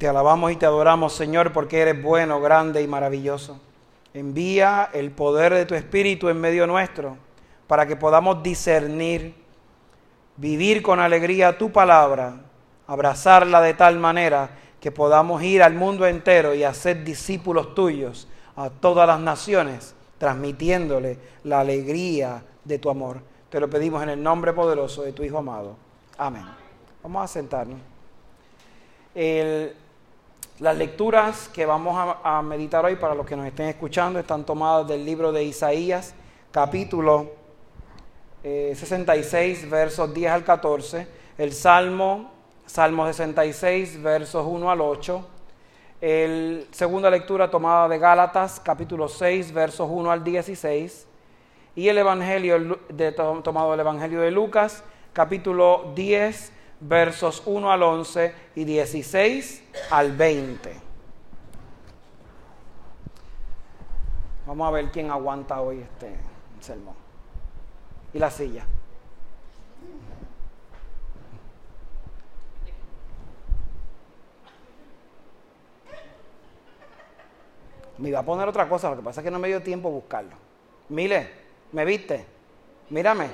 Te alabamos y te adoramos, Señor, porque eres bueno, grande y maravilloso. Envía el poder de tu Espíritu en medio nuestro para que podamos discernir, vivir con alegría tu palabra, abrazarla de tal manera que podamos ir al mundo entero y hacer discípulos tuyos a todas las naciones, transmitiéndole la alegría de tu amor. Te lo pedimos en el nombre poderoso de tu Hijo amado. Amén. Vamos a sentarnos. El, las lecturas que vamos a, meditar hoy, para los que nos estén escuchando, están tomadas del libro de Isaías, capítulo 66, eh, versos 10 al 14, el Salmo, Salmo 66, versos 1 al 8, el segunda lectura tomada de Gálatas, capítulo 6, versos 1 al 16, y el Evangelio, tomado del Evangelio de Lucas, capítulo 10, versos 1 al 11 y 16 al 20. Vamos a ver quién aguanta hoy este sermón. Y la silla. Me iba a poner otra cosa, lo que pasa es que no me dio tiempo buscarlo. Mire, ¿me viste? Mírame.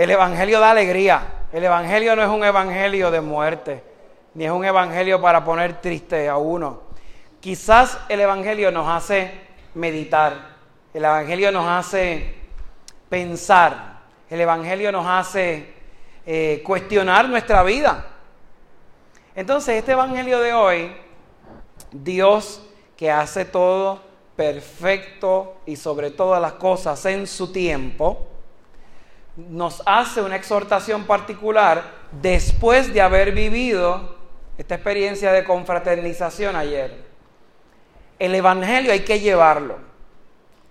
El Evangelio da alegría. El Evangelio no es un Evangelio de muerte, ni es un Evangelio para poner triste a uno. Quizás el Evangelio nos hace meditar, el Evangelio nos hace pensar, el Evangelio nos hace eh, cuestionar nuestra vida. Entonces, este Evangelio de hoy, Dios que hace todo perfecto y sobre todas las cosas en su tiempo, nos hace una exhortación particular después de haber vivido esta experiencia de confraternización ayer. El Evangelio hay que llevarlo.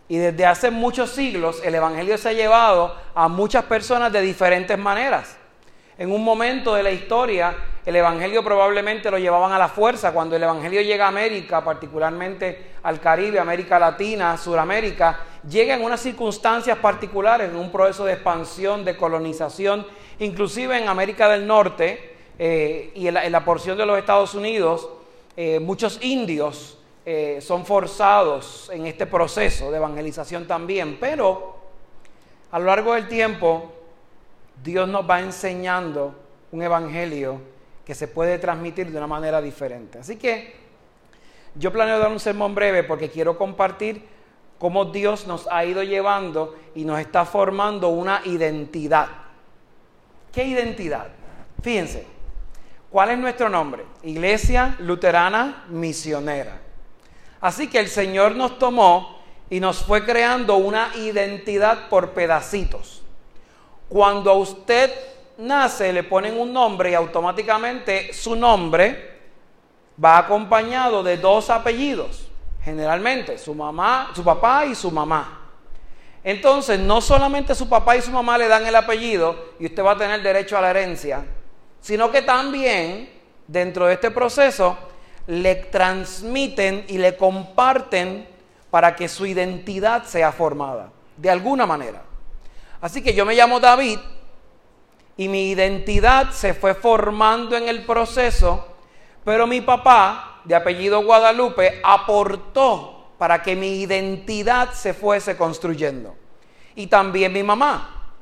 Y desde hace muchos siglos el Evangelio se ha llevado a muchas personas de diferentes maneras. En un momento de la historia, el Evangelio probablemente lo llevaban a la fuerza. Cuando el Evangelio llega a América, particularmente al Caribe, América Latina, Suramérica, llega en unas circunstancias particulares, en un proceso de expansión, de colonización, inclusive en América del Norte eh, y en la, porción de los Estados Unidos, eh, muchos indios eh, son forzados en este proceso de evangelización también, pero a lo largo del tiempo Dios nos va enseñando un evangelio que se puede transmitir de una manera diferente. Así que yo planeo dar un sermón breve porque quiero compartir cómo Dios nos ha ido llevando y nos está formando una identidad. ¿Qué identidad? Fíjense, ¿cuál es nuestro nombre? Iglesia Luterana Misionera. Así que el Señor nos tomó y nos fue creando una identidad por pedacitos. Cuando a usted nace, le ponen un nombre y automáticamente su nombre va acompañado de dos apellidos, generalmente su mamá, su papá y su mamá. Entonces, no solamente su papá y su mamá le dan el apellido y usted va a tener derecho a la herencia, sino que también dentro de este proceso le transmiten y le comparten para que su identidad sea formada, de alguna manera. Así que yo me llamo David y mi identidad se fue formando en el proceso, pero mi papá, de apellido Guadalupe, aportó para que mi identidad se fuese construyendo. Y también mi mamá.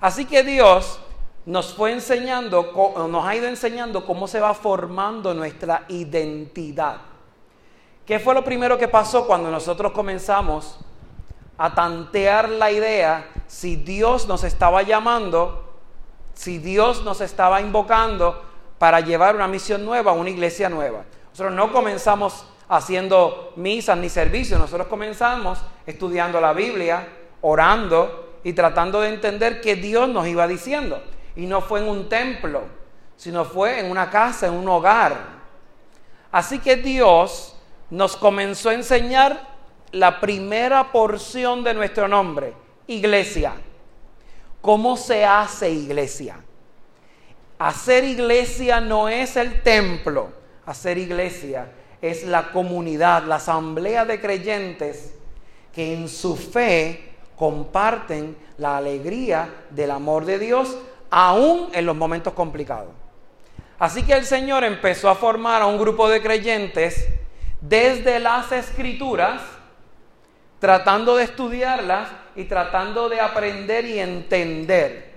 Así que Dios nos fue enseñando, nos ha ido enseñando cómo se va formando nuestra identidad. ¿Qué fue lo primero que pasó cuando nosotros comenzamos a tantear la idea si Dios nos estaba llamando, si Dios nos estaba invocando para llevar una misión nueva, una iglesia nueva. Nosotros no comenzamos haciendo misas ni servicios, nosotros comenzamos estudiando la Biblia, orando y tratando de entender qué Dios nos iba diciendo. Y no fue en un templo, sino fue en una casa, en un hogar. Así que Dios nos comenzó a enseñar la primera porción de nuestro nombre, iglesia. ¿Cómo se hace iglesia? Hacer iglesia no es el templo, hacer iglesia es la comunidad, la asamblea de creyentes que en su fe comparten la alegría del amor de Dios aún en los momentos complicados. Así que el Señor empezó a formar a un grupo de creyentes desde las escrituras, tratando de estudiarlas y tratando de aprender y entender.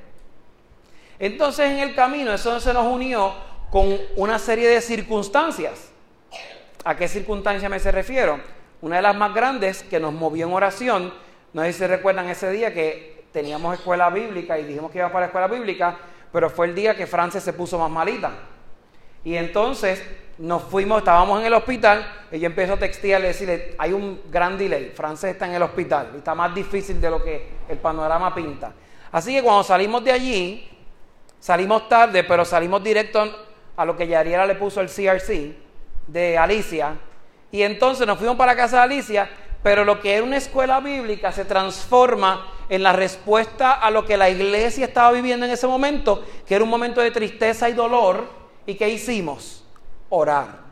Entonces en el camino eso se nos unió con una serie de circunstancias. ¿A qué circunstancia me se refiero? Una de las más grandes que nos movió en oración, no sé si se recuerdan ese día que teníamos escuela bíblica y dijimos que íbamos para la escuela bíblica, pero fue el día que Francia se puso más malita. Y entonces nos fuimos, estábamos en el hospital, y yo empiezo a textearle, decirle, hay un gran delay, Frances está en el hospital, está más difícil de lo que el panorama pinta. Así que cuando salimos de allí, salimos tarde, pero salimos directo a lo que Yariera le puso el CRC de Alicia, y entonces nos fuimos para la casa de Alicia, pero lo que era una escuela bíblica se transforma en la respuesta a lo que la iglesia estaba viviendo en ese momento, que era un momento de tristeza y dolor, ¿y qué hicimos? Orar.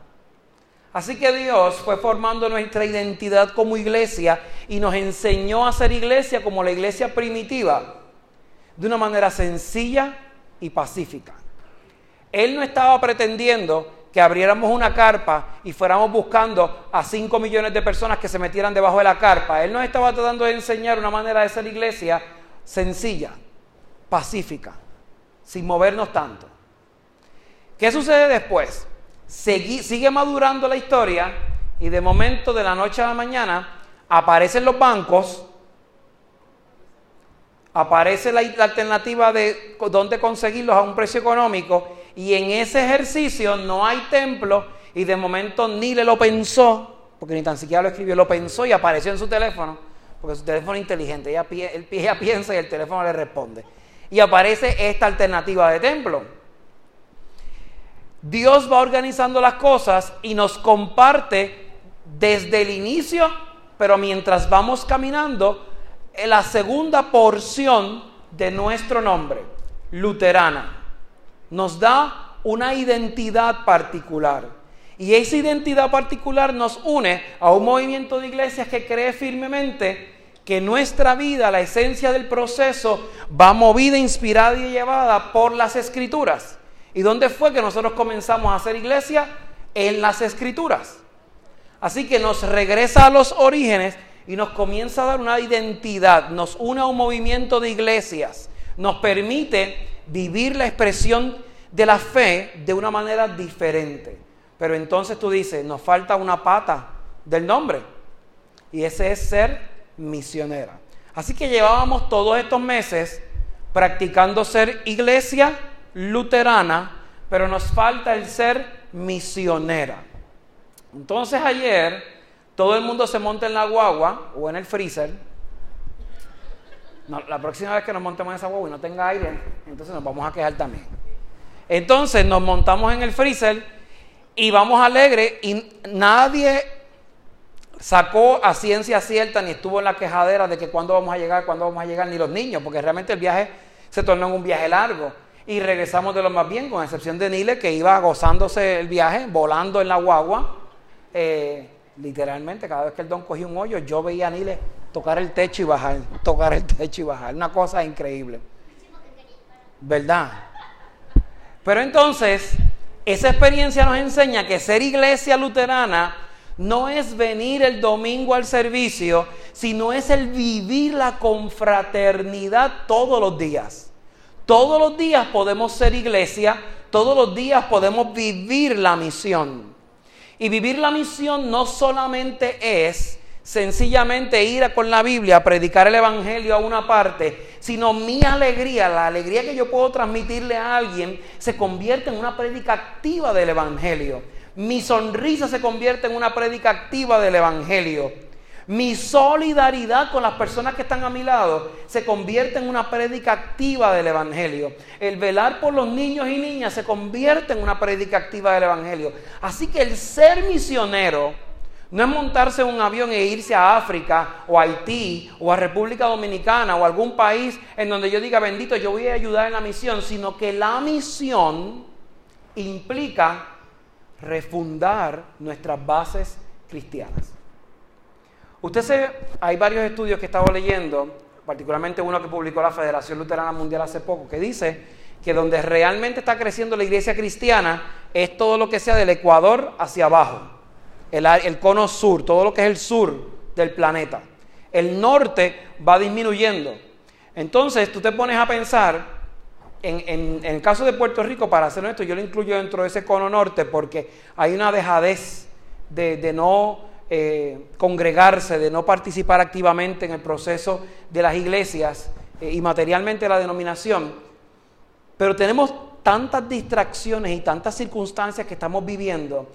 Así que Dios fue formando nuestra identidad como iglesia y nos enseñó a ser iglesia como la iglesia primitiva, de una manera sencilla y pacífica. Él no estaba pretendiendo que abriéramos una carpa y fuéramos buscando a 5 millones de personas que se metieran debajo de la carpa. Él nos estaba tratando de enseñar una manera de ser iglesia sencilla, pacífica, sin movernos tanto. ¿Qué sucede después? Sigue madurando la historia y de momento, de la noche a la mañana, aparecen los bancos, aparece la, alternativa de dónde conseguirlos a un precio económico y en ese ejercicio no hay templo y de momento ni le lo pensó, porque ni tan siquiera lo escribió, lo pensó y apareció en su teléfono, porque su teléfono es inteligente, ella, ella piensa y el teléfono le responde. Y aparece esta alternativa de templo. Dios va organizando las cosas y nos comparte desde el inicio, pero mientras vamos caminando, la segunda porción de nuestro nombre, luterana, nos da una identidad particular. Y esa identidad particular nos une a un movimiento de iglesias que cree firmemente que nuestra vida, la esencia del proceso, va movida, inspirada y llevada por las escrituras. ¿Y dónde fue que nosotros comenzamos a hacer iglesia? En las escrituras. Así que nos regresa a los orígenes y nos comienza a dar una identidad, nos une a un movimiento de iglesias, nos permite vivir la expresión de la fe de una manera diferente. Pero entonces tú dices, nos falta una pata del nombre y ese es ser misionera. Así que llevábamos todos estos meses practicando ser iglesia luterana, pero nos falta el ser misionera. Entonces ayer todo el mundo se monta en la guagua o en el freezer. la próxima vez que nos montemos en esa guagua y no tenga aire, entonces nos vamos a quejar también. Entonces nos montamos en el freezer y vamos alegre y nadie sacó a ciencia cierta ni estuvo en la quejadera de que cuándo vamos a llegar, cuándo vamos a llegar, ni los niños, porque realmente el viaje se tornó en un viaje largo y regresamos de lo más bien, con excepción de Nile, que iba gozándose el viaje, volando en la guagua. Eh, literalmente, cada vez que el don cogía un hoyo, yo veía a Nile tocar el techo y bajar, tocar el techo y bajar. Una cosa increíble. ¿Verdad? Pero entonces, esa experiencia nos enseña que ser iglesia luterana no es venir el domingo al servicio, sino es el vivir la confraternidad todos los días. Todos los días podemos ser iglesia, todos los días podemos vivir la misión. Y vivir la misión no solamente es sencillamente ir con la Biblia a predicar el Evangelio a una parte, sino mi alegría, la alegría que yo puedo transmitirle a alguien, se convierte en una prédica activa del Evangelio. Mi sonrisa se convierte en una prédica activa del Evangelio. Mi solidaridad con las personas que están a mi lado se convierte en una prédica activa del Evangelio. El velar por los niños y niñas se convierte en una prédica activa del Evangelio. Así que el ser misionero no es montarse en un avión e irse a África o a Haití o a República Dominicana o a algún país en donde yo diga, bendito, yo voy a ayudar en la misión, sino que la misión implica refundar nuestras bases cristianas. Usted se, hay varios estudios que he estado leyendo particularmente uno que publicó la Federación Luterana Mundial hace poco, que dice que donde realmente está creciendo la iglesia cristiana es todo lo que sea del Ecuador hacia abajo, el, el cono sur, todo lo que es el sur del planeta. El norte va disminuyendo. Entonces tú te pones a pensar en, el caso de Puerto Rico, para hacer esto, yo lo incluyo dentro de ese cono norte porque hay una dejadez de, no eh, congregarse, de no participar activamente en el proceso de las iglesias eh, y materialmente la denominación. Pero tenemos tantas distracciones y tantas circunstancias que estamos viviendo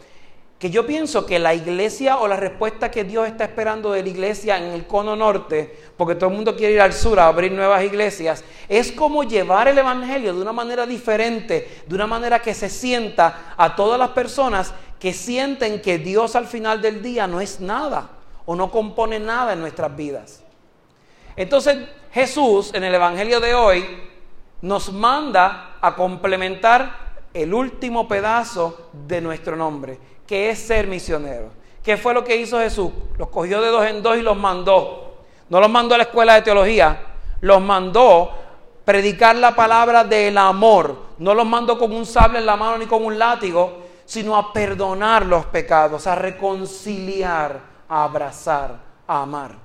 que yo pienso que la iglesia o la respuesta que Dios está esperando de la iglesia en el cono norte, porque todo el mundo quiere ir al sur a abrir nuevas iglesias, es como llevar el Evangelio de una manera diferente, de una manera que se sienta a todas las personas que sienten que Dios al final del día no es nada o no compone nada en nuestras vidas. Entonces Jesús en el Evangelio de hoy nos manda a complementar el último pedazo de nuestro nombre que es ser misionero. ¿Qué fue lo que hizo Jesús? Los cogió de dos en dos y los mandó. No los mandó a la escuela de teología, los mandó predicar la palabra del amor. No los mandó con un sable en la mano ni con un látigo, sino a perdonar los pecados, a reconciliar, a abrazar, a amar.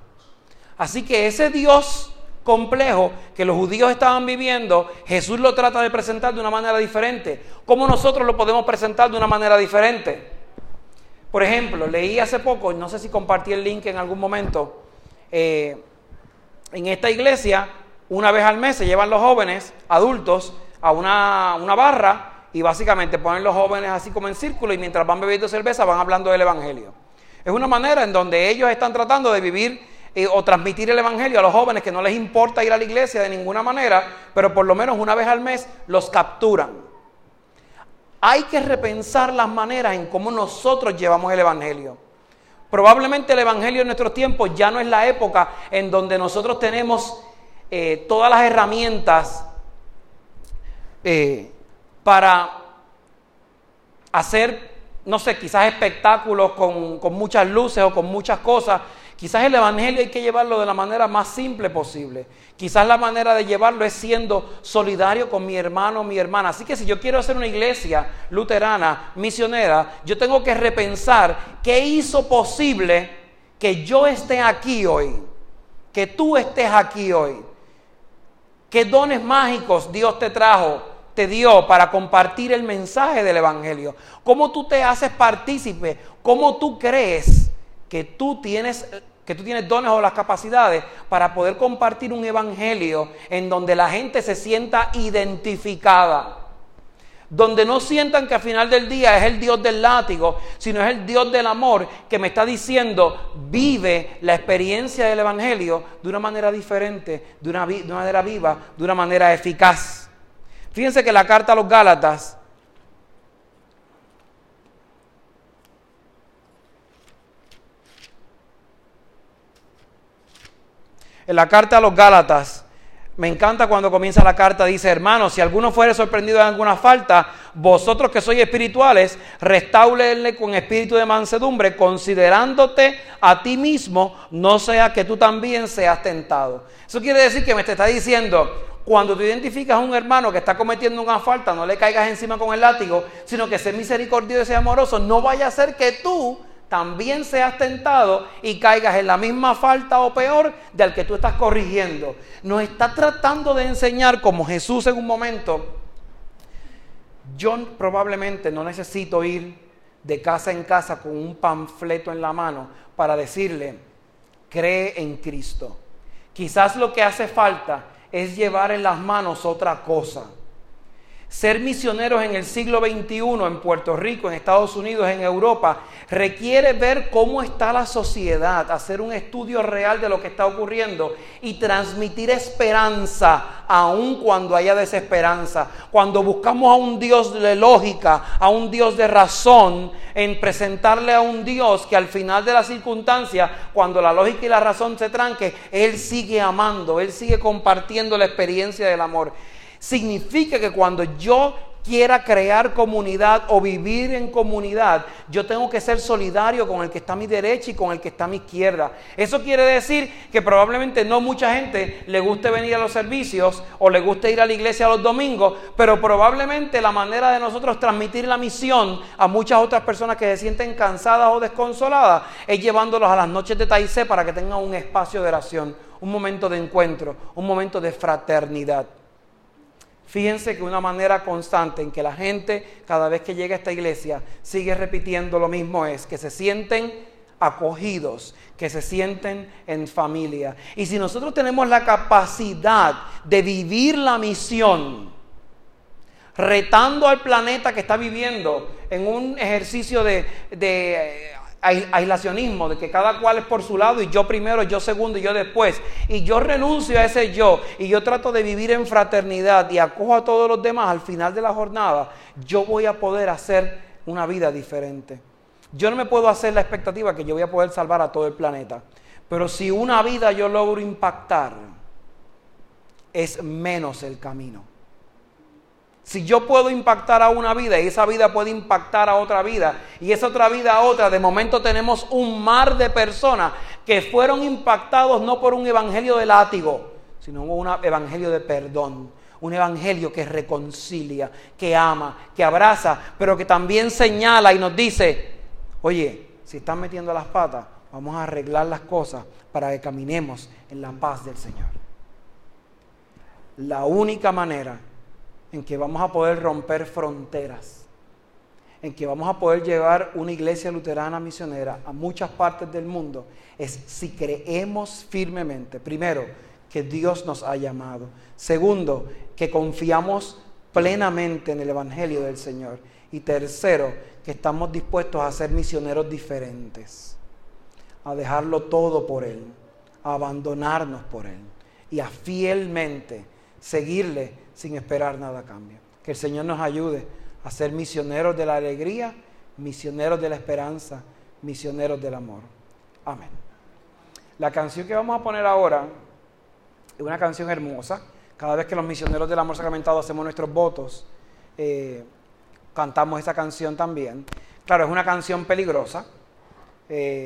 Así que ese Dios complejo que los judíos estaban viviendo, Jesús lo trata de presentar de una manera diferente. ¿Cómo nosotros lo podemos presentar de una manera diferente? Por ejemplo, leí hace poco, no sé si compartí el link en algún momento, eh, en esta iglesia, una vez al mes se llevan los jóvenes, adultos, a una, barra y básicamente ponen los jóvenes así como en círculo y mientras van bebiendo cerveza van hablando del Evangelio. Es una manera en donde ellos están tratando de vivir eh, o transmitir el Evangelio a los jóvenes que no les importa ir a la iglesia de ninguna manera, pero por lo menos una vez al mes los capturan. Hay que repensar las maneras en cómo nosotros llevamos el Evangelio. Probablemente el Evangelio en nuestros tiempos ya no es la época en donde nosotros tenemos eh, todas las herramientas eh, para hacer, no sé, quizás espectáculos con, con muchas luces o con muchas cosas, Quizás el Evangelio hay que llevarlo de la manera más simple posible. Quizás la manera de llevarlo es siendo solidario con mi hermano o mi hermana. Así que si yo quiero hacer una iglesia luterana, misionera, yo tengo que repensar qué hizo posible que yo esté aquí hoy, que tú estés aquí hoy. ¿Qué dones mágicos Dios te trajo, te dio para compartir el mensaje del Evangelio? ¿Cómo tú te haces partícipe? ¿Cómo tú crees que tú tienes que tú tienes dones o las capacidades para poder compartir un evangelio en donde la gente se sienta identificada. Donde no sientan que al final del día es el Dios del látigo, sino es el Dios del amor que me está diciendo, vive la experiencia del Evangelio de una manera diferente, de una, de una manera viva, de una manera eficaz. Fíjense que la carta a los Gálatas En la carta a los Gálatas, me encanta cuando comienza la carta, dice, hermanos, si alguno fuere sorprendido en alguna falta, vosotros que sois espirituales, restáulenle con espíritu de mansedumbre, considerándote a ti mismo, no sea que tú también seas tentado. Eso quiere decir que me te está diciendo, cuando tú identificas a un hermano que está cometiendo una falta, no le caigas encima con el látigo, sino que sé misericordioso y sea amoroso, no vaya a ser que tú también seas tentado y caigas en la misma falta o peor del que tú estás corrigiendo. Nos está tratando de enseñar como Jesús en un momento. Yo probablemente no necesito ir de casa en casa con un panfleto en la mano para decirle, cree en Cristo. Quizás lo que hace falta es llevar en las manos otra cosa ser misioneros en el siglo XXI en Puerto Rico, en Estados Unidos, en Europa, requiere ver cómo está la sociedad, hacer un estudio real de lo que está ocurriendo y transmitir esperanza aun cuando haya desesperanza. Cuando buscamos a un Dios de lógica, a un Dios de razón, en presentarle a un Dios que al final de la circunstancia, cuando la lógica y la razón se tranque, Él sigue amando, Él sigue compartiendo la experiencia del amor significa que cuando yo quiera crear comunidad o vivir en comunidad, yo tengo que ser solidario con el que está a mi derecha y con el que está a mi izquierda. Eso quiere decir que probablemente no mucha gente le guste venir a los servicios o le guste ir a la iglesia los domingos, pero probablemente la manera de nosotros transmitir la misión a muchas otras personas que se sienten cansadas o desconsoladas es llevándolos a las noches de Taizé para que tengan un espacio de oración, un momento de encuentro, un momento de fraternidad. Fíjense que una manera constante en que la gente cada vez que llega a esta iglesia sigue repitiendo lo mismo es que se sienten acogidos, que se sienten en familia. Y si nosotros tenemos la capacidad de vivir la misión, retando al planeta que está viviendo en un ejercicio de, de aislacionismo, de que cada cual es por su lado y yo primero, yo segundo y yo después. Y yo renuncio a ese yo y yo trato de vivir en fraternidad y acojo a todos los demás al final de la jornada, yo voy a poder hacer una vida diferente. Yo no me puedo hacer la expectativa que yo voy a poder salvar a todo el planeta. Pero si una vida yo logro impactar, es menos el camino. Si yo puedo impactar a una vida y esa vida puede impactar a otra vida y esa otra vida a otra, de momento tenemos un mar de personas que fueron impactados no por un evangelio de látigo, sino un evangelio de perdón, un evangelio que reconcilia, que ama, que abraza, pero que también señala y nos dice, oye, si están metiendo las patas, vamos a arreglar las cosas para que caminemos en la paz del Señor. La única manera en que vamos a poder romper fronteras, en que vamos a poder llevar una iglesia luterana misionera a muchas partes del mundo, es si creemos firmemente, primero, que Dios nos ha llamado, segundo, que confiamos plenamente en el Evangelio del Señor. Y tercero, que estamos dispuestos a ser misioneros diferentes, a dejarlo todo por Él, a abandonarnos por Él y a fielmente seguirle sin esperar nada a cambio. Que el Señor nos ayude a ser misioneros de la alegría, misioneros de la esperanza, misioneros del amor. Amén. La canción que vamos a poner ahora es una canción hermosa. Cada vez que los misioneros del amor sacramentado hacemos nuestros votos, eh, cantamos esa canción también. Claro, es una canción peligrosa. Eh,